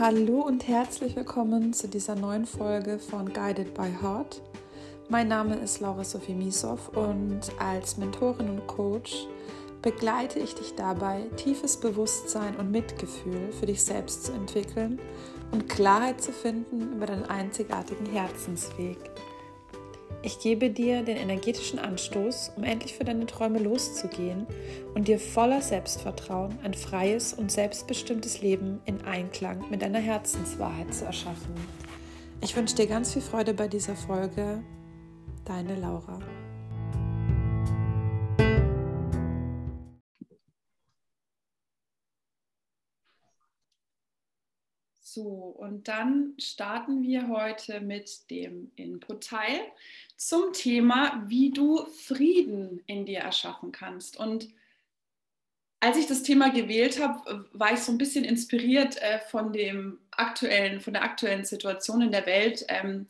Hallo und herzlich willkommen zu dieser neuen Folge von Guided by Heart. Mein Name ist Laura Sophie Misow und als Mentorin und Coach begleite ich dich dabei, tiefes Bewusstsein und Mitgefühl für dich selbst zu entwickeln und Klarheit zu finden über deinen einzigartigen Herzensweg. Ich gebe dir den energetischen Anstoß, um endlich für deine Träume loszugehen und dir voller Selbstvertrauen ein freies und selbstbestimmtes Leben in Einklang mit deiner Herzenswahrheit zu erschaffen. Ich wünsche dir ganz viel Freude bei dieser Folge. Deine Laura. So, und dann starten wir heute mit dem Input-Teil zum Thema, wie du Frieden in dir erschaffen kannst. Und als ich das Thema gewählt habe, war ich so ein bisschen inspiriert äh, von dem aktuellen, von der aktuellen Situation in der Welt, ähm,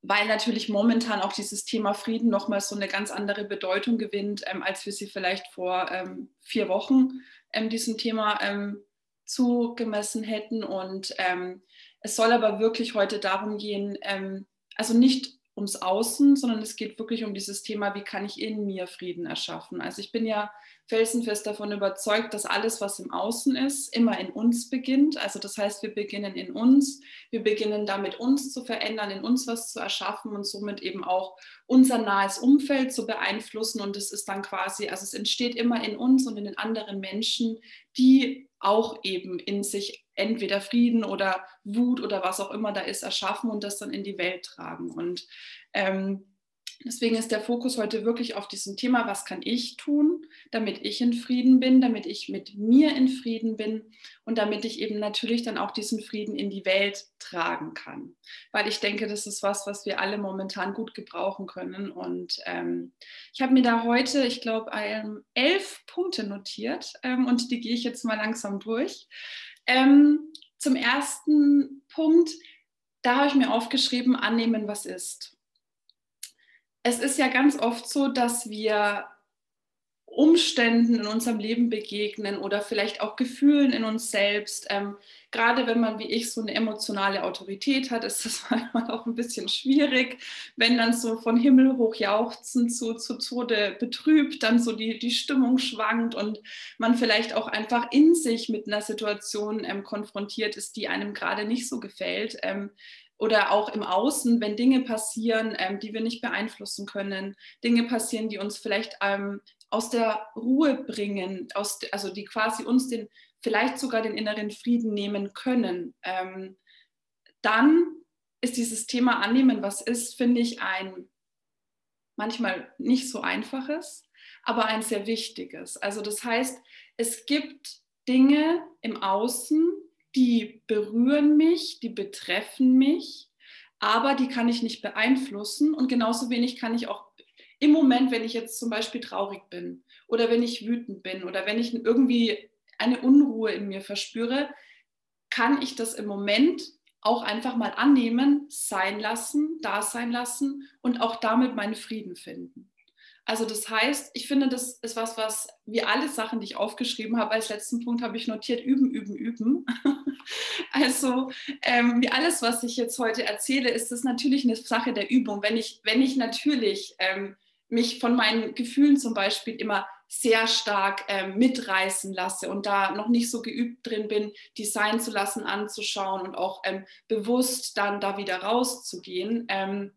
weil natürlich momentan auch dieses Thema Frieden nochmal so eine ganz andere Bedeutung gewinnt, ähm, als wir sie vielleicht vor ähm, vier Wochen diesem Thema ähm, zugemessen hätten. Und ähm, es soll aber wirklich heute darum gehen, ähm, also nicht ums Außen, sondern es geht wirklich um dieses Thema, wie kann ich in mir Frieden erschaffen. Also ich bin ja felsenfest davon überzeugt, dass alles, was im Außen ist, immer in uns beginnt. Also das heißt, wir beginnen in uns, wir beginnen damit uns zu verändern, in uns was zu erschaffen und somit eben auch unser nahes Umfeld zu beeinflussen. Und es ist dann quasi, also es entsteht immer in uns und in den anderen Menschen, die auch eben in sich entweder Frieden oder Wut oder was auch immer da ist, erschaffen und das dann in die Welt tragen. Und ähm, Deswegen ist der Fokus heute wirklich auf diesem Thema, was kann ich tun, damit ich in Frieden bin, damit ich mit mir in Frieden bin und damit ich eben natürlich dann auch diesen Frieden in die Welt tragen kann. Weil ich denke, das ist was, was wir alle momentan gut gebrauchen können. Und ähm, ich habe mir da heute, ich glaube, elf Punkte notiert ähm, und die gehe ich jetzt mal langsam durch. Ähm, zum ersten Punkt, da habe ich mir aufgeschrieben, annehmen, was ist es ist ja ganz oft so, dass wir Umständen in unserem Leben begegnen oder vielleicht auch Gefühlen in uns selbst. Ähm, gerade wenn man wie ich so eine emotionale Autorität hat, ist das manchmal auch ein bisschen schwierig, wenn dann so von Himmel hoch jauchzen zu, zu Tode betrübt, dann so die, die Stimmung schwankt und man vielleicht auch einfach in sich mit einer Situation ähm, konfrontiert ist, die einem gerade nicht so gefällt. Ähm, oder auch im Außen, wenn Dinge passieren, ähm, die wir nicht beeinflussen können, Dinge passieren, die uns vielleicht ähm, aus der Ruhe bringen, aus, also die quasi uns den, vielleicht sogar den inneren Frieden nehmen können, ähm, dann ist dieses Thema annehmen, was ist, finde ich ein manchmal nicht so einfaches, aber ein sehr wichtiges. Also das heißt, es gibt Dinge im Außen, die berühren mich, die betreffen mich, aber die kann ich nicht beeinflussen und genauso wenig kann ich auch im Moment, wenn ich jetzt zum Beispiel traurig bin oder wenn ich wütend bin oder wenn ich irgendwie eine Unruhe in mir verspüre, kann ich das im Moment auch einfach mal annehmen, sein lassen, da sein lassen und auch damit meinen Frieden finden. Also das heißt, ich finde, das ist was, was wie alle Sachen, die ich aufgeschrieben habe, als letzten Punkt habe ich notiert, üben, üben, üben. also ähm, wie alles, was ich jetzt heute erzähle, ist das natürlich eine Sache der Übung. Wenn ich, wenn ich natürlich ähm, mich von meinen Gefühlen zum Beispiel immer sehr stark ähm, mitreißen lasse und da noch nicht so geübt drin bin, die sein zu lassen, anzuschauen und auch ähm, bewusst dann da wieder rauszugehen. Ähm,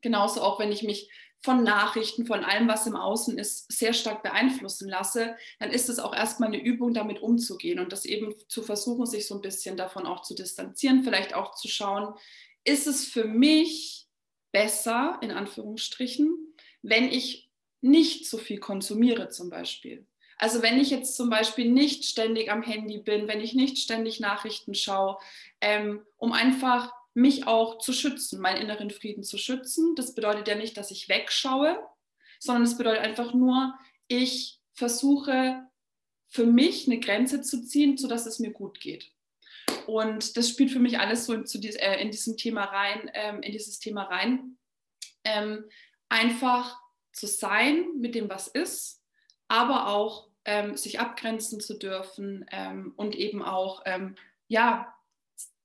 genauso auch, wenn ich mich von Nachrichten, von allem, was im Außen ist, sehr stark beeinflussen lasse, dann ist es auch erstmal eine Übung, damit umzugehen und das eben zu versuchen, sich so ein bisschen davon auch zu distanzieren, vielleicht auch zu schauen, ist es für mich besser, in Anführungsstrichen, wenn ich nicht so viel konsumiere zum Beispiel. Also wenn ich jetzt zum Beispiel nicht ständig am Handy bin, wenn ich nicht ständig Nachrichten schaue, ähm, um einfach mich auch zu schützen, meinen inneren Frieden zu schützen. Das bedeutet ja nicht, dass ich wegschaue, sondern es bedeutet einfach nur, ich versuche für mich eine Grenze zu ziehen, sodass es mir gut geht. Und das spielt für mich alles so in, äh, in diesem Thema rein, ähm, in dieses Thema rein. Ähm, einfach zu sein mit dem, was ist, aber auch ähm, sich abgrenzen zu dürfen ähm, und eben auch ähm, ja,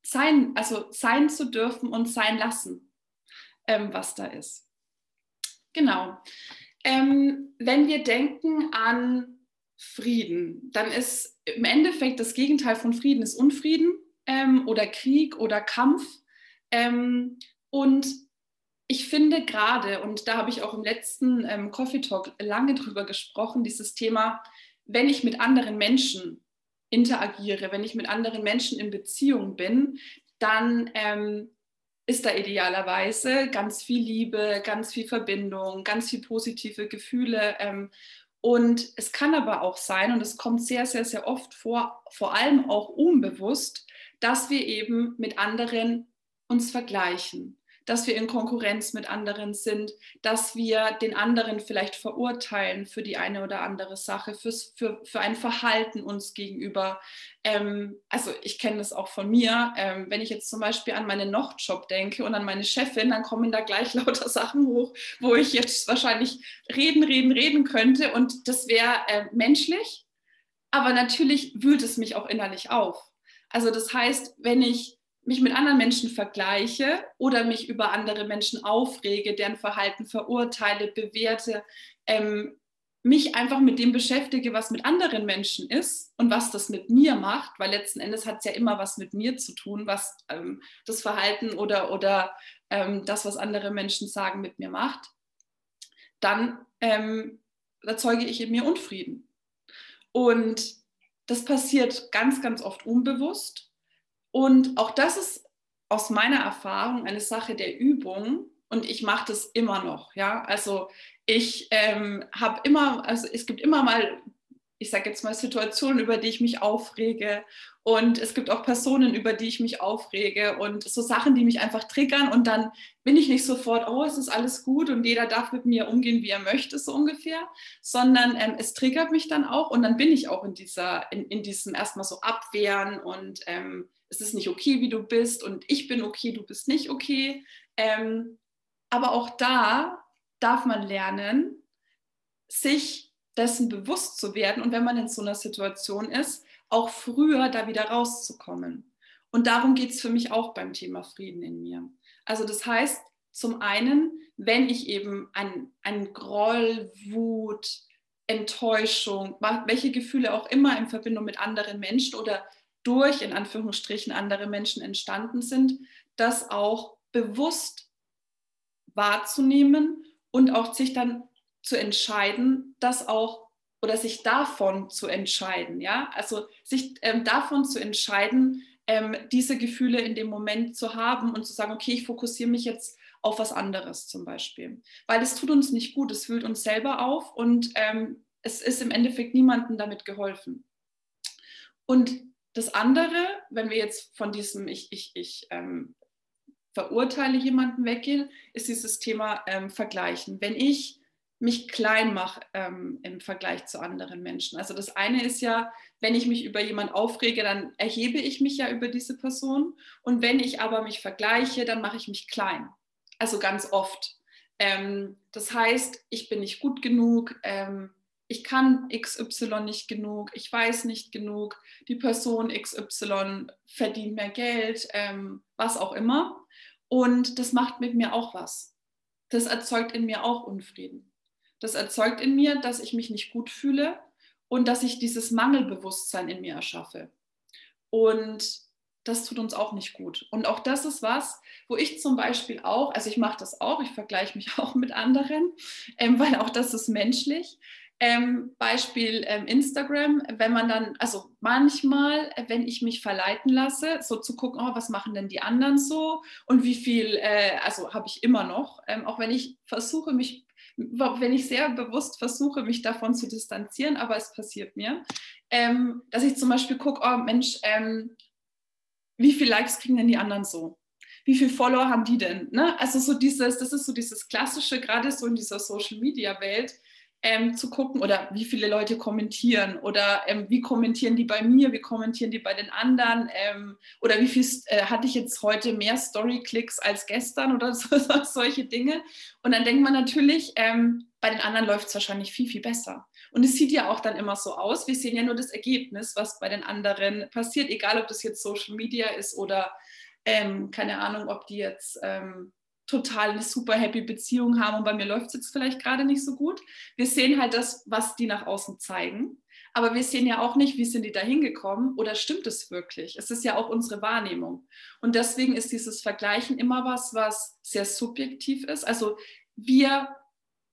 sein, also sein zu dürfen und sein lassen, ähm, was da ist. Genau. Ähm, wenn wir denken an Frieden, dann ist im Endeffekt das Gegenteil von Frieden ist Unfrieden ähm, oder Krieg oder Kampf. Ähm, und ich finde gerade, und da habe ich auch im letzten ähm, Coffee Talk lange drüber gesprochen, dieses Thema, wenn ich mit anderen Menschen interagiere, wenn ich mit anderen Menschen in Beziehung bin, dann ähm, ist da idealerweise ganz viel Liebe, ganz viel Verbindung, ganz viel positive Gefühle. Ähm, und es kann aber auch sein, und es kommt sehr, sehr, sehr oft vor, vor allem auch unbewusst, dass wir eben mit anderen uns vergleichen dass wir in Konkurrenz mit anderen sind, dass wir den anderen vielleicht verurteilen für die eine oder andere Sache, fürs, für, für ein Verhalten uns gegenüber. Ähm, also ich kenne das auch von mir. Ähm, wenn ich jetzt zum Beispiel an meinen Nochtjob denke und an meine Chefin, dann kommen da gleich lauter Sachen hoch, wo ich jetzt wahrscheinlich reden, reden, reden könnte. Und das wäre äh, menschlich, aber natürlich wühlt es mich auch innerlich auf. Also das heißt, wenn ich mich mit anderen Menschen vergleiche oder mich über andere Menschen aufrege, deren Verhalten verurteile, bewerte, ähm, mich einfach mit dem beschäftige, was mit anderen Menschen ist und was das mit mir macht, weil letzten Endes hat es ja immer was mit mir zu tun, was ähm, das Verhalten oder, oder ähm, das, was andere Menschen sagen, mit mir macht, dann ähm, erzeuge ich in mir Unfrieden. Und das passiert ganz, ganz oft unbewusst. Und auch das ist aus meiner Erfahrung eine Sache der Übung und ich mache das immer noch. Ja, also ich ähm, habe immer, also es gibt immer mal, ich sage jetzt mal Situationen, über die ich mich aufrege und es gibt auch Personen, über die ich mich aufrege und so Sachen, die mich einfach triggern und dann bin ich nicht sofort, oh, es ist alles gut und jeder darf mit mir umgehen, wie er möchte, so ungefähr, sondern ähm, es triggert mich dann auch und dann bin ich auch in dieser, in, in diesem erstmal so Abwehren und ähm, es ist nicht okay, wie du bist und ich bin okay, du bist nicht okay. Ähm, aber auch da darf man lernen, sich dessen bewusst zu werden und wenn man in so einer Situation ist, auch früher da wieder rauszukommen. Und darum geht es für mich auch beim Thema Frieden in mir. Also das heißt, zum einen, wenn ich eben ein, ein Groll, Wut, Enttäuschung, welche Gefühle auch immer in Verbindung mit anderen Menschen oder durch, in Anführungsstrichen, andere Menschen entstanden sind, das auch bewusst wahrzunehmen und auch sich dann zu entscheiden, das auch oder sich davon zu entscheiden, ja, also sich ähm, davon zu entscheiden, ähm, diese Gefühle in dem Moment zu haben und zu sagen, okay, ich fokussiere mich jetzt auf was anderes zum Beispiel, weil es tut uns nicht gut, es fühlt uns selber auf und ähm, es ist im Endeffekt niemandem damit geholfen. Und das andere, wenn wir jetzt von diesem Ich, ich, ich ähm, verurteile jemanden weggehen, ist dieses Thema ähm, Vergleichen. Wenn ich mich klein mache ähm, im Vergleich zu anderen Menschen. Also das eine ist ja, wenn ich mich über jemanden aufrege, dann erhebe ich mich ja über diese Person. Und wenn ich aber mich vergleiche, dann mache ich mich klein. Also ganz oft. Ähm, das heißt, ich bin nicht gut genug, ähm, ich kann XY nicht genug, ich weiß nicht genug, die Person XY verdient mehr Geld, ähm, was auch immer. Und das macht mit mir auch was. Das erzeugt in mir auch Unfrieden. Das erzeugt in mir, dass ich mich nicht gut fühle und dass ich dieses Mangelbewusstsein in mir erschaffe. Und das tut uns auch nicht gut. Und auch das ist was, wo ich zum Beispiel auch, also ich mache das auch, ich vergleiche mich auch mit anderen, ähm, weil auch das ist menschlich. Ähm, Beispiel ähm, Instagram, wenn man dann, also manchmal, wenn ich mich verleiten lasse, so zu gucken, oh, was machen denn die anderen so und wie viel, äh, also habe ich immer noch, ähm, auch wenn ich versuche, mich, wenn ich sehr bewusst versuche, mich davon zu distanzieren, aber es passiert mir, ähm, dass ich zum Beispiel gucke, oh Mensch, ähm, wie viele Likes kriegen denn die anderen so? Wie viele Follower haben die denn? Ne? Also so dieses, das ist so dieses klassische, gerade so in dieser Social Media Welt, ähm, zu gucken oder wie viele Leute kommentieren oder ähm, wie kommentieren die bei mir, wie kommentieren die bei den anderen ähm, oder wie viel äh, hatte ich jetzt heute mehr Story-Klicks als gestern oder so, solche Dinge. Und dann denkt man natürlich, ähm, bei den anderen läuft es wahrscheinlich viel, viel besser. Und es sieht ja auch dann immer so aus. Wir sehen ja nur das Ergebnis, was bei den anderen passiert, egal ob das jetzt Social Media ist oder ähm, keine Ahnung, ob die jetzt ähm, total eine super happy Beziehung haben und bei mir läuft es jetzt vielleicht gerade nicht so gut. Wir sehen halt das, was die nach außen zeigen. Aber wir sehen ja auch nicht, wie sind die da hingekommen oder stimmt es wirklich? Es ist ja auch unsere Wahrnehmung. Und deswegen ist dieses Vergleichen immer was, was sehr subjektiv ist. Also wir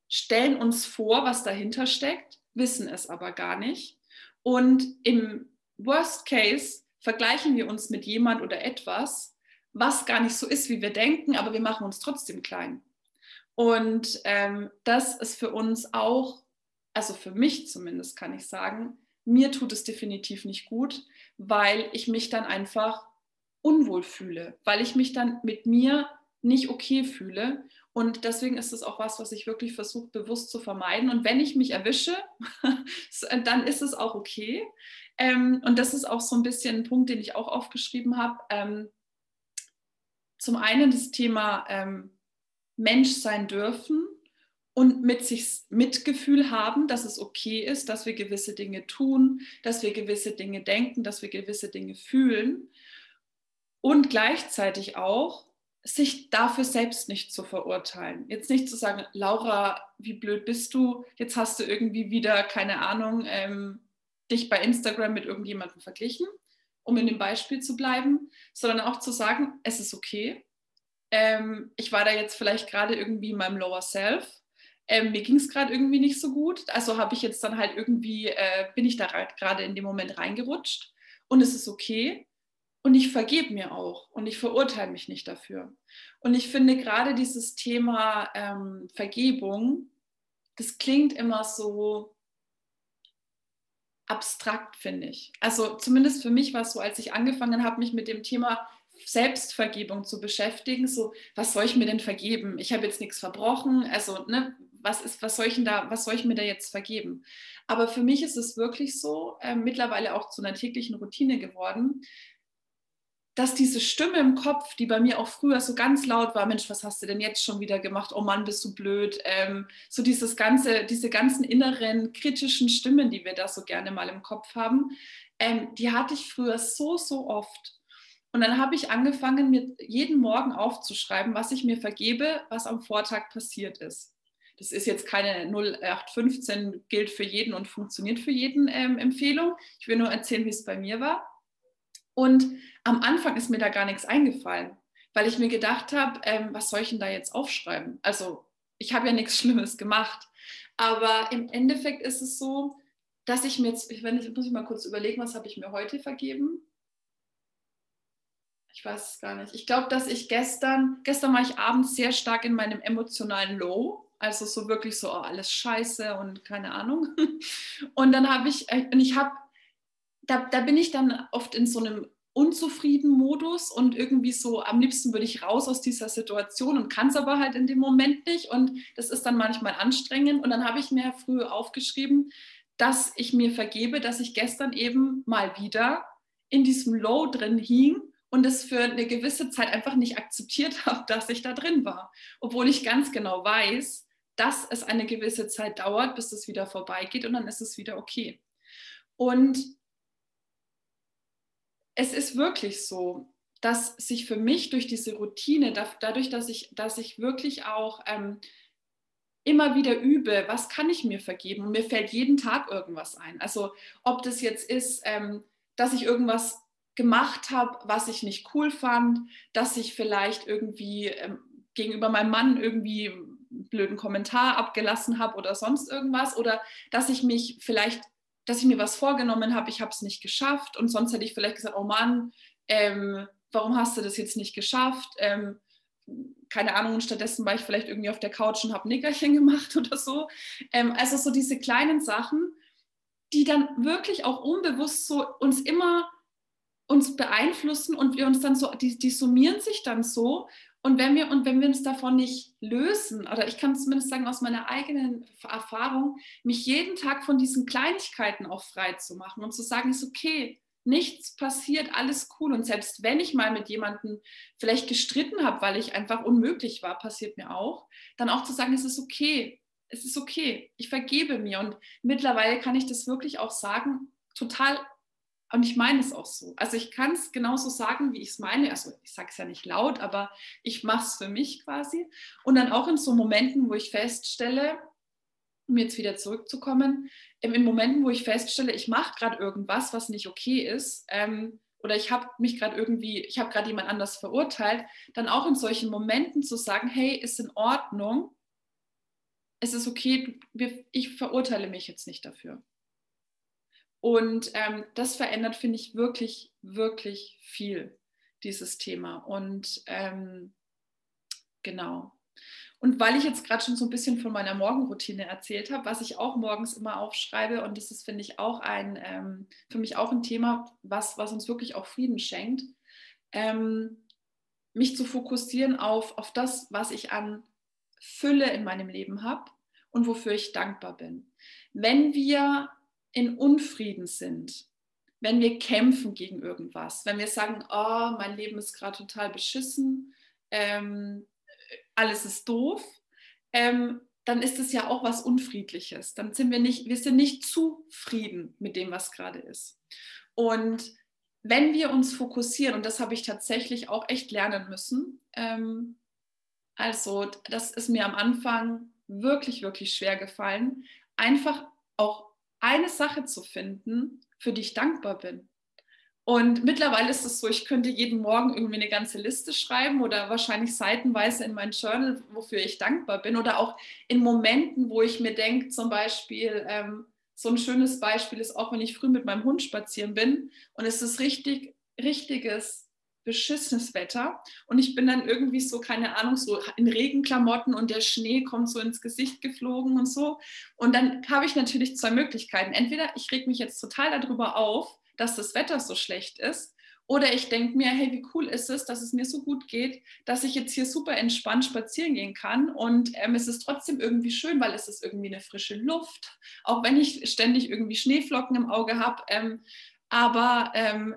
stellen uns vor, was dahinter steckt, wissen es aber gar nicht. Und im Worst Case vergleichen wir uns mit jemand oder etwas, was gar nicht so ist, wie wir denken, aber wir machen uns trotzdem klein. Und ähm, das ist für uns auch also für mich zumindest kann ich sagen, mir tut es definitiv nicht gut, weil ich mich dann einfach unwohl fühle, weil ich mich dann mit mir nicht okay fühle. Und deswegen ist es auch was, was ich wirklich versuche, bewusst zu vermeiden. Und wenn ich mich erwische, dann ist es auch okay. Ähm, und das ist auch so ein bisschen ein Punkt, den ich auch aufgeschrieben habe. Ähm, zum einen das Thema ähm, Mensch sein dürfen und mit sich Mitgefühl haben, dass es okay ist, dass wir gewisse Dinge tun, dass wir gewisse Dinge denken, dass wir gewisse Dinge fühlen und gleichzeitig auch sich dafür selbst nicht zu verurteilen. Jetzt nicht zu sagen, Laura, wie blöd bist du? Jetzt hast du irgendwie wieder, keine Ahnung, ähm, dich bei Instagram mit irgendjemandem verglichen, um in dem Beispiel zu bleiben, sondern auch zu sagen, es ist okay. Ähm, ich war da jetzt vielleicht gerade irgendwie in meinem Lower Self ähm, mir ging es gerade irgendwie nicht so gut. Also habe ich jetzt dann halt irgendwie, äh, bin ich da gerade in dem Moment reingerutscht und es ist okay. Und ich vergebe mir auch und ich verurteile mich nicht dafür. Und ich finde gerade dieses Thema ähm, Vergebung, das klingt immer so abstrakt, finde ich. Also zumindest für mich war es so, als ich angefangen habe, mich mit dem Thema Selbstvergebung zu beschäftigen, so, was soll ich mir denn vergeben? Ich habe jetzt nichts verbrochen, also, ne, was ist, was soll ich da, was soll ich mir da jetzt vergeben? Aber für mich ist es wirklich so, äh, mittlerweile auch zu einer täglichen Routine geworden, dass diese Stimme im Kopf, die bei mir auch früher so ganz laut war, Mensch, was hast du denn jetzt schon wieder gemacht? Oh Mann, bist du blöd? Ähm, so dieses ganze, diese ganzen inneren kritischen Stimmen, die wir da so gerne mal im Kopf haben, ähm, die hatte ich früher so, so oft. Und dann habe ich angefangen, mir jeden Morgen aufzuschreiben, was ich mir vergebe, was am Vortag passiert ist. Das ist jetzt keine 0815 gilt für jeden und funktioniert für jeden ähm, Empfehlung. Ich will nur erzählen, wie es bei mir war. Und am Anfang ist mir da gar nichts eingefallen, weil ich mir gedacht habe, ähm, was soll ich denn da jetzt aufschreiben? Also ich habe ja nichts Schlimmes gemacht. Aber im Endeffekt ist es so, dass ich mir jetzt, wenn ich muss ich mal kurz überlegen, was habe ich mir heute vergeben? ich weiß es gar nicht. Ich glaube, dass ich gestern, gestern war ich abends sehr stark in meinem emotionalen Low. Also so wirklich so, oh, alles scheiße und keine Ahnung. Und dann habe ich, äh, und ich habe, da, da bin ich dann oft in so einem unzufrieden Modus und irgendwie so, am liebsten würde ich raus aus dieser Situation und kann es aber halt in dem Moment nicht. Und das ist dann manchmal anstrengend. Und dann habe ich mir früh aufgeschrieben, dass ich mir vergebe, dass ich gestern eben mal wieder in diesem Low drin hing und es für eine gewisse Zeit einfach nicht akzeptiert habe, dass ich da drin war. Obwohl ich ganz genau weiß, dass es eine gewisse Zeit dauert, bis es wieder vorbeigeht und dann ist es wieder okay. Und es ist wirklich so, dass sich für mich durch diese Routine, dadurch, dass ich, dass ich wirklich auch ähm, immer wieder übe, was kann ich mir vergeben? Und mir fällt jeden Tag irgendwas ein. Also ob das jetzt ist, ähm, dass ich irgendwas gemacht habe, was ich nicht cool fand, dass ich vielleicht irgendwie ähm, gegenüber meinem Mann irgendwie einen blöden Kommentar abgelassen habe oder sonst irgendwas oder dass ich mich vielleicht, dass ich mir was vorgenommen habe, ich habe es nicht geschafft und sonst hätte ich vielleicht gesagt, oh Mann, ähm, warum hast du das jetzt nicht geschafft? Ähm, keine Ahnung, und stattdessen war ich vielleicht irgendwie auf der Couch und habe Nickerchen gemacht oder so. Ähm, also so diese kleinen Sachen, die dann wirklich auch unbewusst so uns immer uns beeinflussen und wir uns dann so, die, die summieren sich dann so. Und wenn wir, und wenn wir uns davon nicht lösen, oder ich kann zumindest sagen aus meiner eigenen Erfahrung, mich jeden Tag von diesen Kleinigkeiten auch frei zu machen und zu sagen, ist okay, nichts passiert, alles cool. Und selbst wenn ich mal mit jemandem vielleicht gestritten habe, weil ich einfach unmöglich war, passiert mir auch, dann auch zu sagen, es ist okay, es ist okay, ich vergebe mir. Und mittlerweile kann ich das wirklich auch sagen, total, und ich meine es auch so. Also ich kann es genauso sagen, wie ich es meine. Also ich sage es ja nicht laut, aber ich mache es für mich quasi. Und dann auch in so Momenten, wo ich feststelle, um jetzt wieder zurückzukommen, in Momenten, wo ich feststelle, ich mache gerade irgendwas, was nicht okay ist, ähm, oder ich habe mich gerade irgendwie, ich habe gerade jemand anders verurteilt, dann auch in solchen Momenten zu sagen, hey, ist in Ordnung, es ist okay, ich verurteile mich jetzt nicht dafür. Und ähm, das verändert, finde ich, wirklich, wirklich viel, dieses Thema. Und ähm, genau. Und weil ich jetzt gerade schon so ein bisschen von meiner Morgenroutine erzählt habe, was ich auch morgens immer aufschreibe, und das ist, finde ich, auch ein, ähm, für mich auch ein Thema, was, was uns wirklich auch Frieden schenkt, ähm, mich zu fokussieren auf, auf das, was ich an Fülle in meinem Leben habe und wofür ich dankbar bin. Wenn wir in Unfrieden sind, wenn wir kämpfen gegen irgendwas, wenn wir sagen, oh, mein Leben ist gerade total beschissen, ähm, alles ist doof, ähm, dann ist es ja auch was Unfriedliches. Dann sind wir nicht, wir sind nicht zufrieden mit dem, was gerade ist. Und wenn wir uns fokussieren, und das habe ich tatsächlich auch echt lernen müssen, ähm, also das ist mir am Anfang wirklich, wirklich schwer gefallen, einfach auch eine Sache zu finden, für die ich dankbar bin. Und mittlerweile ist es so, ich könnte jeden Morgen irgendwie eine ganze Liste schreiben oder wahrscheinlich seitenweise in mein Journal, wofür ich dankbar bin. Oder auch in Momenten, wo ich mir denke, zum Beispiel, ähm, so ein schönes Beispiel ist auch, wenn ich früh mit meinem Hund spazieren bin und es ist richtig, richtiges, beschissenes Wetter und ich bin dann irgendwie so, keine Ahnung, so in Regenklamotten und der Schnee kommt so ins Gesicht geflogen und so. Und dann habe ich natürlich zwei Möglichkeiten. Entweder ich reg mich jetzt total darüber auf, dass das Wetter so schlecht ist. Oder ich denke mir, hey, wie cool ist es, dass es mir so gut geht, dass ich jetzt hier super entspannt spazieren gehen kann. Und ähm, es ist trotzdem irgendwie schön, weil es ist irgendwie eine frische Luft, auch wenn ich ständig irgendwie Schneeflocken im Auge habe. Ähm, aber ähm,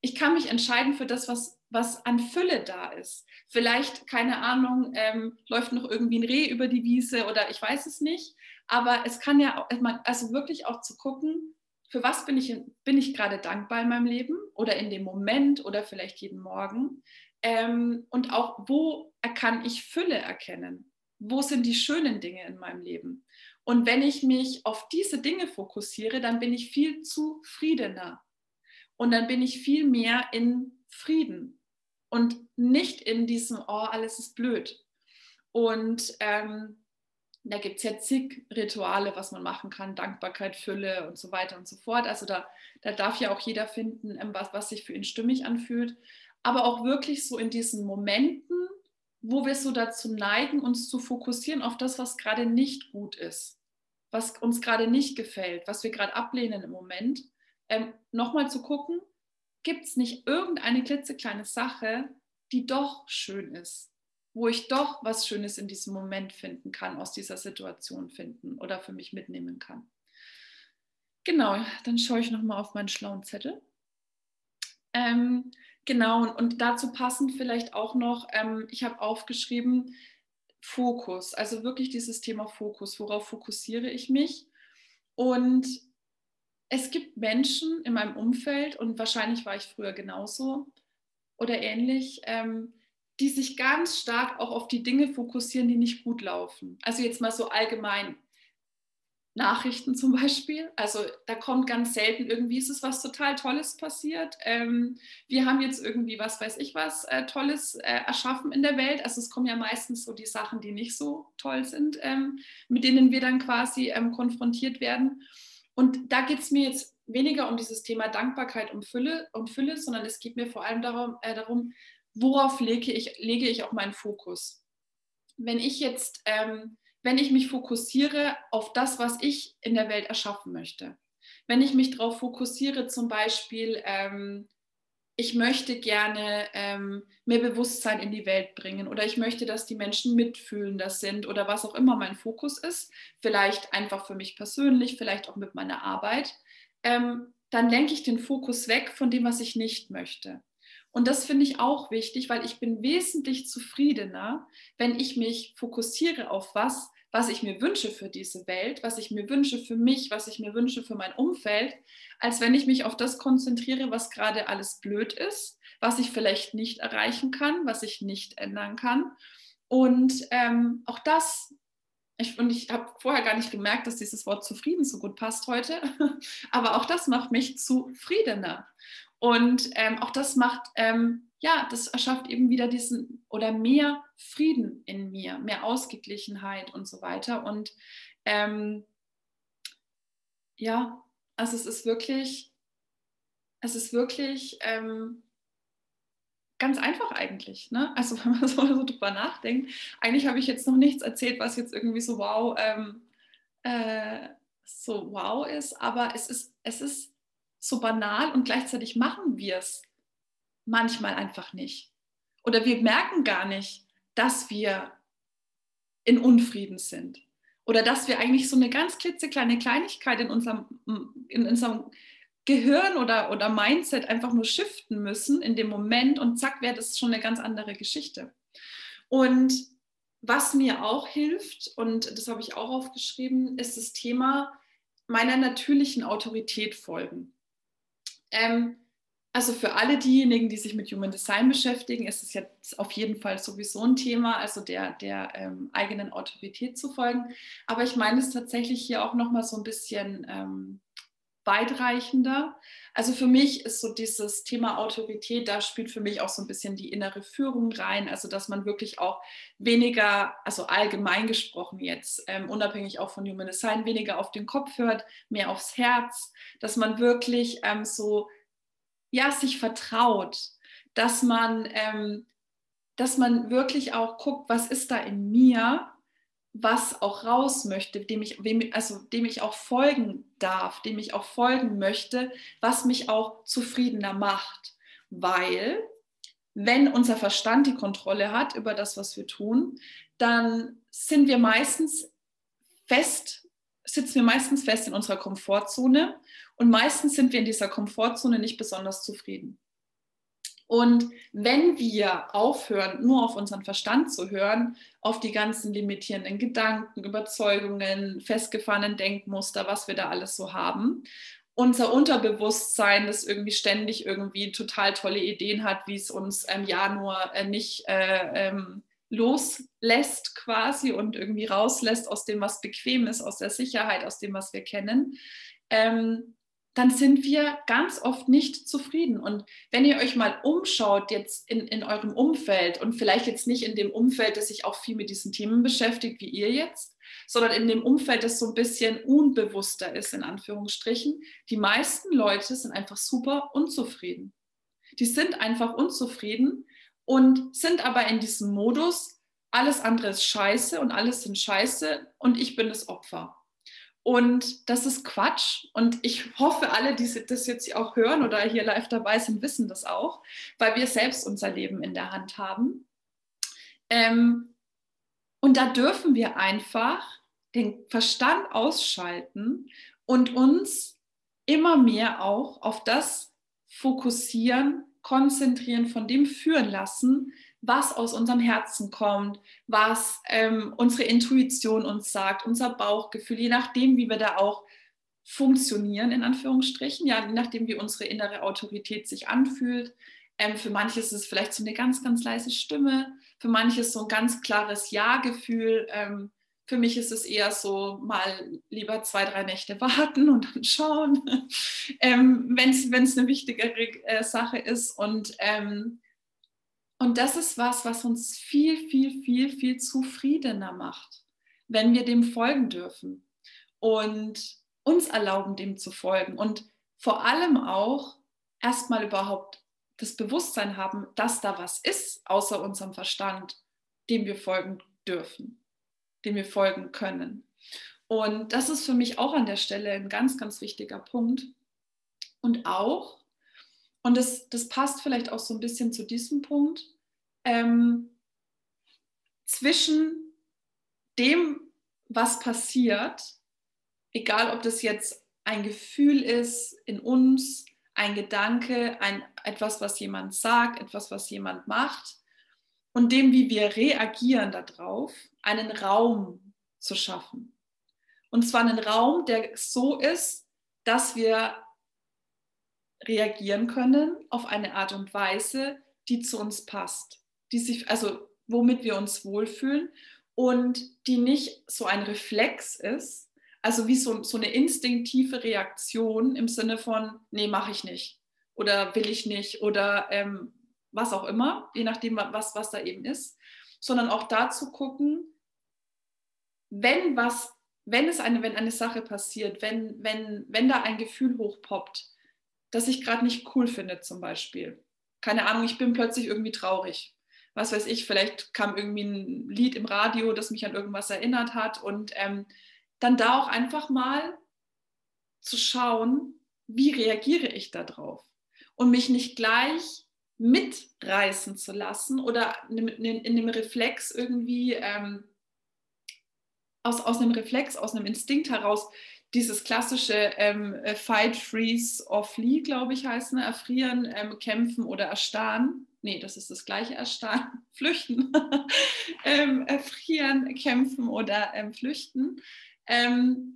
ich kann mich entscheiden für das, was, was an Fülle da ist. Vielleicht, keine Ahnung, ähm, läuft noch irgendwie ein Reh über die Wiese oder ich weiß es nicht. Aber es kann ja, also wirklich auch zu gucken, für was bin ich, bin ich gerade dankbar in meinem Leben oder in dem Moment oder vielleicht jeden Morgen. Ähm, und auch, wo kann ich Fülle erkennen? Wo sind die schönen Dinge in meinem Leben? Und wenn ich mich auf diese Dinge fokussiere, dann bin ich viel zufriedener. Und dann bin ich viel mehr in Frieden und nicht in diesem, oh, alles ist blöd. Und ähm, da gibt es ja zig Rituale, was man machen kann, Dankbarkeit, Fülle und so weiter und so fort. Also da, da darf ja auch jeder finden, ähm, was, was sich für ihn stimmig anfühlt. Aber auch wirklich so in diesen Momenten, wo wir so dazu neigen, uns zu fokussieren auf das, was gerade nicht gut ist, was uns gerade nicht gefällt, was wir gerade ablehnen im Moment, ähm, nochmal zu gucken, gibt es nicht irgendeine klitzekleine Sache, die doch schön ist, wo ich doch was Schönes in diesem Moment finden kann, aus dieser Situation finden oder für mich mitnehmen kann. Genau, dann schaue ich nochmal auf meinen schlauen Zettel. Ähm, genau, und, und, dazu passend vielleicht auch noch, ähm, ich habe aufgeschrieben, Fokus, also wirklich dieses Thema Fokus, worauf fokussiere ich mich? Und es gibt Menschen in meinem Umfeld, und wahrscheinlich war ich früher genauso oder ähnlich, ähm, die sich ganz stark auch auf die Dinge fokussieren, die nicht gut laufen. Also jetzt mal so allgemein. Nachrichten zum Beispiel. Also da kommt ganz selten irgendwie, ist es was total Tolles passiert. Ähm, wir haben jetzt irgendwie, was weiß ich was, äh, Tolles äh, erschaffen in der Welt. Also es kommen ja meistens so die Sachen, die nicht so toll sind, ähm, mit denen wir dann quasi ähm, konfrontiert werden. Und da geht es mir jetzt weniger um dieses Thema Dankbarkeit und Fülle, um Fülle sondern es geht mir vor allem darum, äh, darum worauf lege ich, lege ich auch meinen Fokus? Wenn ich jetzt, ähm, wenn ich mich fokussiere auf das, was ich in der Welt erschaffen möchte, wenn ich mich darauf fokussiere, zum Beispiel, ähm, ich möchte gerne ähm, mehr Bewusstsein in die Welt bringen oder ich möchte, dass die Menschen mitfühlender sind oder was auch immer mein Fokus ist, vielleicht einfach für mich persönlich, vielleicht auch mit meiner Arbeit, ähm, dann lenke ich den Fokus weg von dem, was ich nicht möchte. Und das finde ich auch wichtig, weil ich bin wesentlich zufriedener, wenn ich mich fokussiere auf was, was ich mir wünsche für diese Welt, was ich mir wünsche für mich, was ich mir wünsche für mein Umfeld, als wenn ich mich auf das konzentriere, was gerade alles blöd ist, was ich vielleicht nicht erreichen kann, was ich nicht ändern kann. Und ähm, auch das, ich, und ich habe vorher gar nicht gemerkt, dass dieses Wort zufrieden so gut passt heute, aber auch das macht mich zufriedener. Und ähm, auch das macht, ähm, ja, das erschafft eben wieder diesen oder mehr Frieden in mir, mehr Ausgeglichenheit und so weiter. Und ähm, ja, also es ist wirklich, es ist wirklich ähm, ganz einfach eigentlich. Ne? Also wenn man so, so drüber nachdenkt, eigentlich habe ich jetzt noch nichts erzählt, was jetzt irgendwie so wow, ähm, äh, so wow ist, aber es ist, es ist so banal und gleichzeitig machen wir es manchmal einfach nicht. Oder wir merken gar nicht, dass wir in Unfrieden sind. Oder dass wir eigentlich so eine ganz klitzekleine Kleinigkeit in unserem, in unserem Gehirn oder, oder Mindset einfach nur shiften müssen in dem Moment und zack, wäre das schon eine ganz andere Geschichte. Und was mir auch hilft, und das habe ich auch aufgeschrieben, ist das Thema meiner natürlichen Autorität folgen. Ähm, also für alle diejenigen, die sich mit Human Design beschäftigen, ist es jetzt auf jeden Fall sowieso ein Thema, also der, der ähm, eigenen Autorität zu folgen. Aber ich meine es tatsächlich hier auch nochmal so ein bisschen ähm, weitreichender. Also für mich ist so dieses Thema Autorität, da spielt für mich auch so ein bisschen die innere Führung rein, also dass man wirklich auch weniger, also allgemein gesprochen jetzt, ähm, unabhängig auch von Human Design, weniger auf den Kopf hört, mehr aufs Herz, dass man wirklich ähm, so ja, sich vertraut, dass man, ähm, dass man wirklich auch guckt, was ist da in mir, was auch raus möchte, dem ich, wem, also dem ich auch folgen darf, dem ich auch folgen möchte, was mich auch zufriedener macht. Weil, wenn unser Verstand die Kontrolle hat über das, was wir tun, dann sind wir meistens fest, sitzen wir meistens fest in unserer Komfortzone und meistens sind wir in dieser Komfortzone nicht besonders zufrieden. Und wenn wir aufhören, nur auf unseren Verstand zu hören, auf die ganzen limitierenden Gedanken, Überzeugungen, festgefahrenen Denkmuster, was wir da alles so haben, unser Unterbewusstsein, das irgendwie ständig irgendwie total tolle Ideen hat, wie es uns im Januar äh, nicht äh, ähm, loslässt quasi und irgendwie rauslässt aus dem, was bequem ist, aus der Sicherheit, aus dem, was wir kennen, ähm, dann sind wir ganz oft nicht zufrieden. Und wenn ihr euch mal umschaut jetzt in, in eurem Umfeld und vielleicht jetzt nicht in dem Umfeld, das sich auch viel mit diesen Themen beschäftigt, wie ihr jetzt, sondern in dem Umfeld, das so ein bisschen unbewusster ist, in Anführungsstrichen, die meisten Leute sind einfach super unzufrieden. Die sind einfach unzufrieden und sind aber in diesem Modus, alles andere ist scheiße und alles sind scheiße und ich bin das Opfer. Und das ist Quatsch. Und ich hoffe, alle, die das jetzt auch hören oder hier live dabei sind, wissen das auch, weil wir selbst unser Leben in der Hand haben. Ähm, und da dürfen wir einfach den Verstand ausschalten und uns immer mehr auch auf das fokussieren, konzentrieren, von dem führen lassen, was aus unserem Herzen kommt, was ähm, unsere Intuition uns sagt, unser Bauchgefühl, je nachdem, wie wir da auch funktionieren, in Anführungsstrichen, ja, je nachdem, wie unsere innere Autorität sich anfühlt. Ähm, für manche ist es vielleicht so eine ganz, ganz leise Stimme, für manche ist so ein ganz klares Ja-Gefühl. Ähm, für mich ist es eher so, mal lieber zwei, drei Nächte warten und dann schauen, ähm, wenn es eine wichtigere äh, Sache ist. Und ähm, und das ist was, was uns viel, viel, viel, viel zufriedener macht, wenn wir dem folgen dürfen und uns erlauben, dem zu folgen. Und vor allem auch erstmal überhaupt das Bewusstsein haben, dass da was ist außer unserem Verstand, dem wir folgen dürfen, dem wir folgen können. Und das ist für mich auch an der Stelle ein ganz, ganz wichtiger Punkt. Und auch und das, das passt vielleicht auch so ein bisschen zu diesem Punkt, ähm, zwischen dem, was passiert, egal ob das jetzt ein Gefühl ist in uns, ein Gedanke, ein, etwas, was jemand sagt, etwas, was jemand macht, und dem, wie wir reagieren darauf, einen Raum zu schaffen. Und zwar einen Raum, der so ist, dass wir reagieren können auf eine Art und Weise, die zu uns passt, die sich, also womit wir uns wohlfühlen und die nicht so ein Reflex ist, also wie so, so eine instinktive Reaktion im Sinne von, nee, mache ich nicht oder will ich nicht oder ähm, was auch immer, je nachdem, was, was da eben ist, sondern auch da zu gucken, wenn was, wenn es eine, wenn eine Sache passiert, wenn, wenn, wenn da ein Gefühl hochpoppt, das ich gerade nicht cool finde, zum Beispiel. Keine Ahnung, ich bin plötzlich irgendwie traurig. Was weiß ich, vielleicht kam irgendwie ein Lied im Radio, das mich an irgendwas erinnert hat. Und ähm, dann da auch einfach mal zu schauen, wie reagiere ich darauf? Und mich nicht gleich mitreißen zu lassen oder in, in dem Reflex irgendwie ähm, aus, aus einem Reflex, aus einem Instinkt heraus dieses klassische ähm, äh, Fight, Freeze or Flee, glaube ich, heißt, ne? erfrieren, ähm, kämpfen oder erstarren. Nee, das ist das gleiche, erstarren, flüchten. ähm, erfrieren, kämpfen oder ähm, flüchten. Ähm,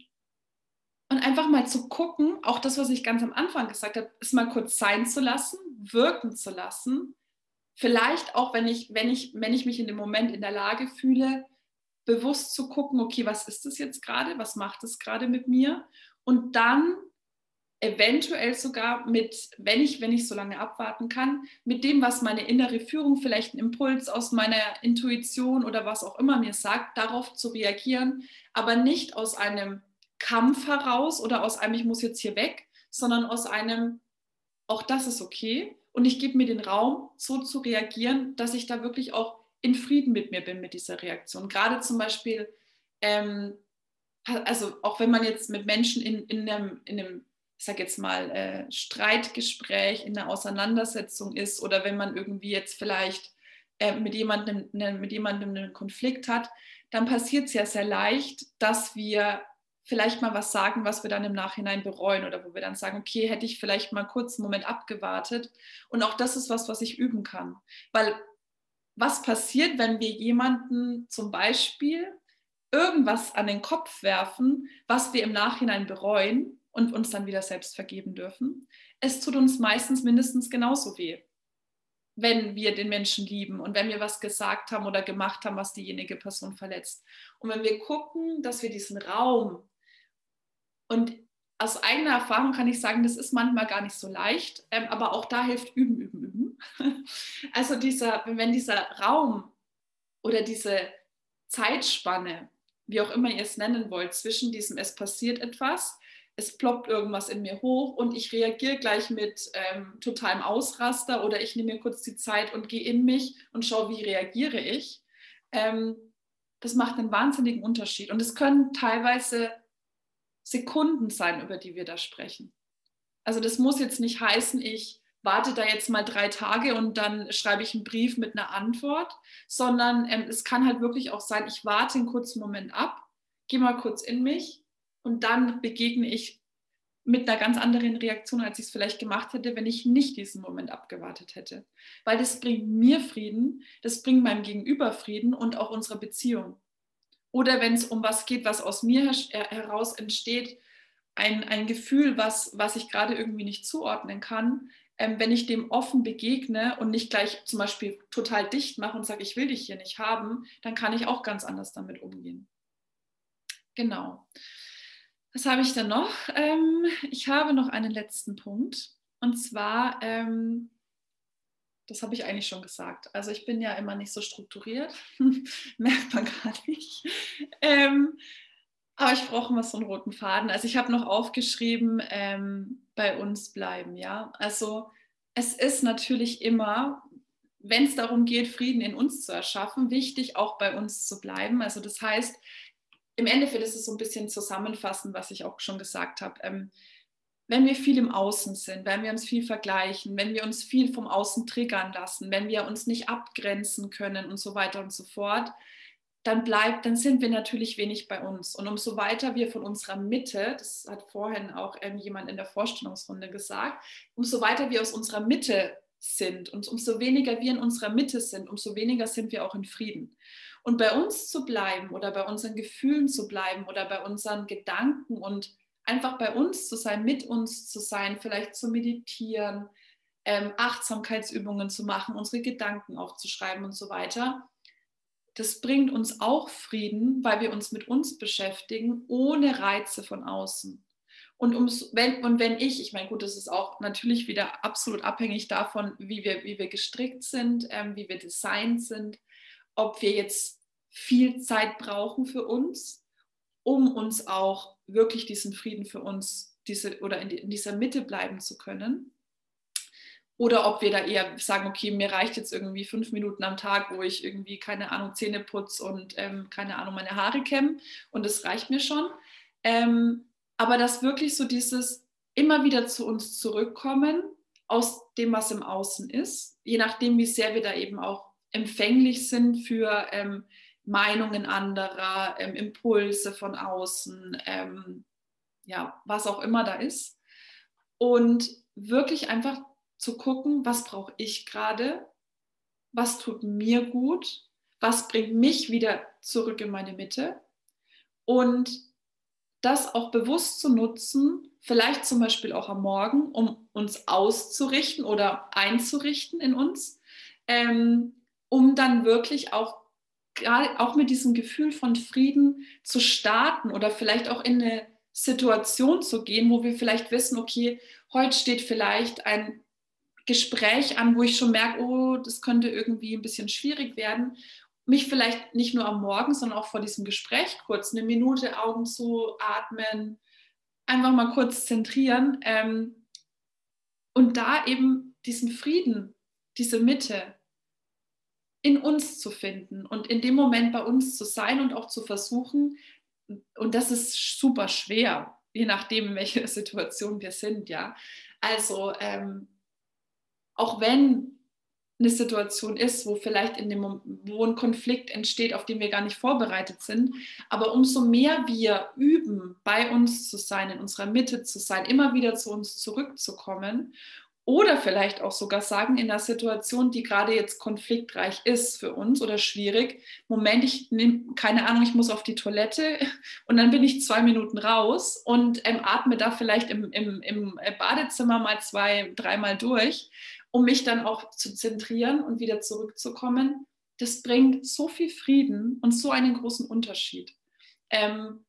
und einfach mal zu gucken, auch das, was ich ganz am Anfang gesagt habe, ist mal kurz sein zu lassen, wirken zu lassen. Vielleicht auch, wenn ich, wenn ich, wenn ich mich in dem Moment in der Lage fühle, bewusst zu gucken, okay, was ist das jetzt gerade, was macht es gerade mit mir? Und dann eventuell sogar mit, wenn ich, wenn ich so lange abwarten kann, mit dem, was meine innere Führung, vielleicht ein Impuls aus meiner Intuition oder was auch immer mir sagt, darauf zu reagieren, aber nicht aus einem Kampf heraus oder aus einem, ich muss jetzt hier weg, sondern aus einem, auch das ist okay. Und ich gebe mir den Raum, so zu reagieren, dass ich da wirklich auch in Frieden mit mir bin mit dieser Reaktion. Gerade zum Beispiel, ähm, also auch wenn man jetzt mit Menschen in, in einem, in einem ich sage jetzt mal, äh, Streitgespräch, in einer Auseinandersetzung ist oder wenn man irgendwie jetzt vielleicht äh, mit, jemandem, ne, mit jemandem einen Konflikt hat, dann passiert es ja sehr leicht, dass wir vielleicht mal was sagen, was wir dann im Nachhinein bereuen oder wo wir dann sagen, okay, hätte ich vielleicht mal kurz einen Moment abgewartet. Und auch das ist was, was ich üben kann. Weil was passiert, wenn wir jemanden zum Beispiel irgendwas an den Kopf werfen, was wir im Nachhinein bereuen und uns dann wieder selbst vergeben dürfen. Es tut uns meistens mindestens genauso weh, wenn wir den Menschen lieben und wenn wir was gesagt haben oder gemacht haben, was diejenige Person verletzt. Und wenn wir gucken, dass wir diesen Raum und aus eigener Erfahrung kann ich sagen, das ist manchmal gar nicht so leicht, ähm, aber auch da hilft üben, üben, üben. Also dieser, wenn dieser Raum oder diese Zeitspanne, wie auch immer ihr es nennen wollt, zwischen diesem es passiert etwas, es ploppt irgendwas in mir hoch und ich reagiere gleich mit ähm, totalem Ausraster oder ich nehme mir kurz die Zeit und gehe in mich und schaue, wie reagiere ich. Ähm, das macht einen wahnsinnigen Unterschied. Und es können teilweise Sekunden sein, über die wir da sprechen. Also das muss jetzt nicht heißen, ich warte da jetzt mal drei Tage und dann schreibe ich einen Brief mit einer Antwort, sondern ähm, es kann halt wirklich auch sein, ich warte einen kurzen Moment ab, gehe mal kurz in mich und dann begegne ich mit einer ganz anderen Reaktion, als ich es vielleicht gemacht hätte, wenn ich nicht diesen Moment abgewartet hätte. Weil das bringt mir Frieden, das bringt meinem Gegenüber Frieden und auch unserer Beziehung. Oder wenn es um was geht, was aus mir äh, heraus entsteht, ein, ein Gefühl, was, was ich gerade irgendwie nicht zuordnen kann, ähm, wenn ich dem offen begegne und nicht gleich zum Beispiel total dicht mache und sage, ich will dich hier nicht haben, dann kann ich auch ganz anders damit umgehen. Genau. Was habe ich denn noch? Ähm, ich habe noch einen letzten Punkt. Und zwar, ähm, das habe ich eigentlich schon gesagt. Also ich bin ja immer nicht so strukturiert, merkt man gar nicht. Ähm, aber ich brauche immer so einen roten Faden. Also ich habe noch aufgeschrieben, ähm, bei uns bleiben, ja. Also es ist natürlich immer, wenn es darum geht, Frieden in uns zu erschaffen, wichtig, auch bei uns zu bleiben. Also das heißt, im Endeffekt ist es so ein bisschen zusammenfassen, was ich auch schon gesagt habe. Ähm, wenn wir viel im Außen sind, wenn wir uns viel vergleichen, wenn wir uns viel vom Außen triggern lassen, wenn wir uns nicht abgrenzen können und so weiter und so fort, dann bleibt, dann sind wir natürlich wenig bei uns. Und umso weiter wir von unserer Mitte, das hat vorhin auch ähm, jemand in der Vorstellungsrunde gesagt, umso weiter wir aus unserer Mitte sind und umso weniger wir in unserer Mitte sind, umso weniger sind wir auch in Frieden. Und bei uns zu bleiben oder bei unseren Gefühlen zu bleiben oder bei unseren Gedanken und einfach bei uns zu sein, mit uns zu sein, vielleicht zu meditieren, ähm, Achtsamkeitsübungen zu machen, unsere Gedanken aufzuschreiben und so weiter. Das bringt uns auch Frieden, weil wir uns mit uns beschäftigen, ohne Reize von außen. Und, ums, wenn, und wenn ich, ich meine, gut, das ist auch natürlich wieder absolut abhängig davon, wie wir, wie wir gestrickt sind, ähm, wie wir designt sind, ob wir jetzt viel Zeit brauchen für uns, um uns auch wirklich diesen Frieden für uns diese, oder in, in dieser Mitte bleiben zu können. Oder ob wir da eher sagen, okay, mir reicht jetzt irgendwie fünf Minuten am Tag, wo ich irgendwie, keine Ahnung, Zähne putze und ähm, keine Ahnung, meine Haare kämme und das reicht mir schon. Ähm, aber dass wirklich so dieses immer wieder zu uns zurückkommen aus dem, was im Außen ist, je nachdem, wie sehr wir da eben auch empfänglich sind für ähm, Meinungen anderer, ähm, Impulse von außen, ähm, ja, was auch immer da ist. Und wirklich einfach zu gucken, was brauche ich gerade, was tut mir gut, was bringt mich wieder zurück in meine Mitte? Und das auch bewusst zu nutzen, vielleicht zum Beispiel auch am Morgen, um uns auszurichten oder einzurichten in uns, ähm, um dann wirklich auch auch mit diesem Gefühl von Frieden zu starten oder vielleicht auch in eine Situation zu gehen, wo wir vielleicht wissen, okay, heute steht vielleicht ein Gespräch an, wo ich schon merke, oh, das könnte irgendwie ein bisschen schwierig werden. Mich vielleicht nicht nur am Morgen, sondern auch vor diesem Gespräch kurz eine Minute Augen zu atmen, einfach mal kurz zentrieren ähm, und da eben diesen Frieden, diese Mitte in uns zu finden und in dem Moment bei uns zu sein und auch zu versuchen, und das ist super schwer, je nachdem, in welcher Situation wir sind, ja. Also ähm, auch wenn eine Situation ist, wo vielleicht in dem wo ein Konflikt entsteht, auf den wir gar nicht vorbereitet sind. Aber umso mehr wir üben, bei uns zu sein, in unserer Mitte zu sein, immer wieder zu uns zurückzukommen oder vielleicht auch sogar sagen, in einer Situation, die gerade jetzt konfliktreich ist für uns oder schwierig, Moment, ich nehme, keine Ahnung, ich muss auf die Toilette und dann bin ich zwei Minuten raus und ähm, atme da vielleicht im, im, im Badezimmer mal zwei, dreimal durch um mich dann auch zu zentrieren und wieder zurückzukommen, das bringt so viel Frieden und so einen großen Unterschied. Ähm,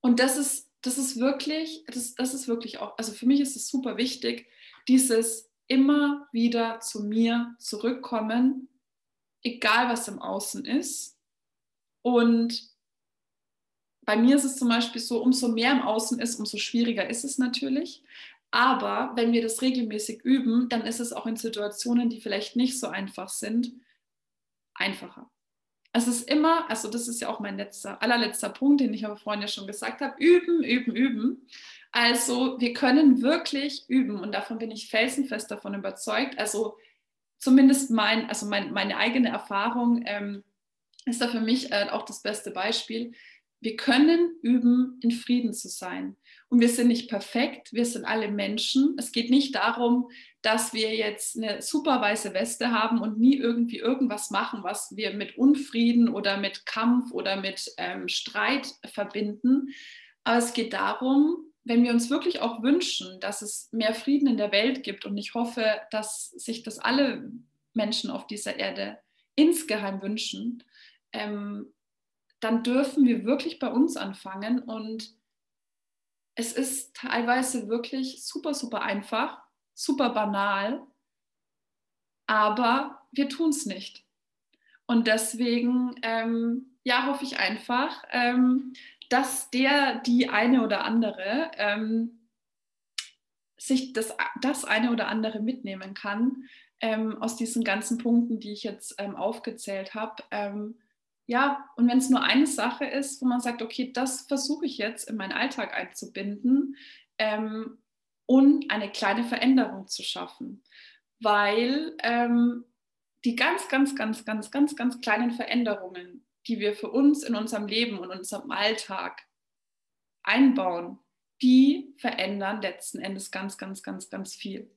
und das ist, das ist wirklich, das, das ist wirklich auch, also für mich ist es super wichtig, dieses immer wieder zu mir zurückkommen, egal was im Außen ist. Und bei mir ist es zum Beispiel so, umso mehr im Außen ist, umso schwieriger ist es natürlich. Aber wenn wir das regelmäßig üben, dann ist es auch in Situationen, die vielleicht nicht so einfach sind, einfacher. Es ist immer, also das ist ja auch mein letzter, allerletzter Punkt, den ich aber vorhin ja schon gesagt habe, üben, üben, üben. Also wir können wirklich üben und davon bin ich felsenfest davon überzeugt. Also zumindest mein, also mein, meine eigene Erfahrung ähm, ist da für mich äh, auch das beste Beispiel. Wir können üben, in Frieden zu sein. Und wir sind nicht perfekt, wir sind alle Menschen. Es geht nicht darum, dass wir jetzt eine super weiße Weste haben und nie irgendwie irgendwas machen, was wir mit Unfrieden oder mit Kampf oder mit ähm, Streit verbinden. Aber es geht darum, wenn wir uns wirklich auch wünschen, dass es mehr Frieden in der Welt gibt, und ich hoffe, dass sich das alle Menschen auf dieser Erde insgeheim wünschen, ähm, dann dürfen wir wirklich bei uns anfangen und es ist teilweise wirklich super, super einfach, super banal, aber wir tun es nicht. Und deswegen, ähm, ja, hoffe ich einfach, ähm, dass der, die eine oder andere ähm, sich das, das eine oder andere mitnehmen kann ähm, aus diesen ganzen Punkten, die ich jetzt ähm, aufgezählt habe ähm, ja, und wenn es nur eine Sache ist, wo man sagt, okay, das versuche ich jetzt in meinen Alltag einzubinden und eine kleine Veränderung zu schaffen. Weil ähm, die ganz, ganz, ganz, ganz, ganz, ganz kleinen Veränderungen, die wir für uns in unserem Leben und unserem Alltag einbauen, die verändern letzten Endes ganz, ganz, ganz, ganz viel.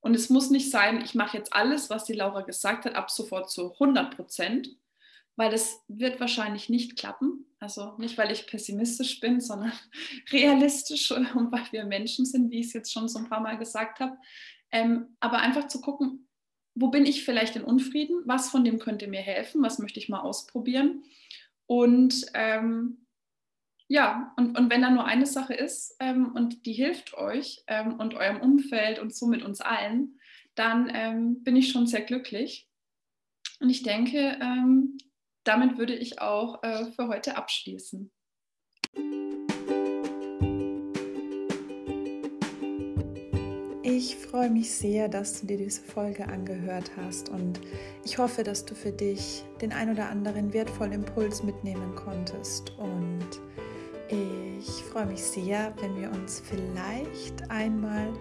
Und es muss nicht sein, ich mache jetzt alles, was die Laura gesagt hat, ab sofort zu 100 Prozent, weil es wird wahrscheinlich nicht klappen. Also nicht, weil ich pessimistisch bin, sondern realistisch und weil wir Menschen sind, wie ich es jetzt schon so ein paar Mal gesagt habe. Ähm, aber einfach zu gucken, wo bin ich vielleicht in Unfrieden? Was von dem könnte mir helfen? Was möchte ich mal ausprobieren? Und ähm, ja, und, und wenn da nur eine Sache ist ähm, und die hilft euch ähm, und eurem Umfeld und somit uns allen, dann ähm, bin ich schon sehr glücklich. Und ich denke, ähm, damit würde ich auch äh, für heute abschließen. Ich freue mich sehr, dass du dir diese Folge angehört hast und ich hoffe, dass du für dich den ein oder anderen wertvollen Impuls mitnehmen konntest. Und ich freue mich sehr, wenn wir uns vielleicht einmal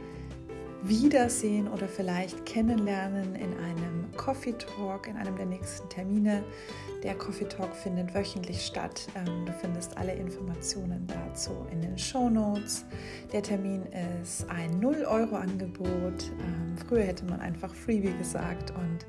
wiedersehen oder vielleicht kennenlernen in einem Coffee Talk, in einem der nächsten Termine. Der Coffee Talk findet wöchentlich statt. Ähm, du findest alle Informationen dazu in den Show Notes. Der Termin ist ein 0-Euro-Angebot. Ähm, früher hätte man einfach Freebie gesagt und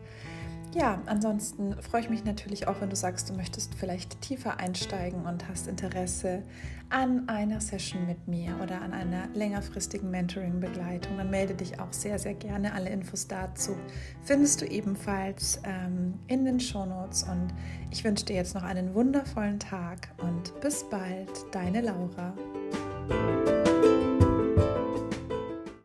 ja, ansonsten freue ich mich natürlich auch, wenn du sagst, du möchtest vielleicht tiefer einsteigen und hast Interesse an einer Session mit mir oder an einer längerfristigen Mentoring-Begleitung. Dann melde dich auch sehr, sehr gerne. Alle Infos dazu findest du ebenfalls ähm, in den Shownotes. Und ich wünsche dir jetzt noch einen wundervollen Tag und bis bald, deine Laura.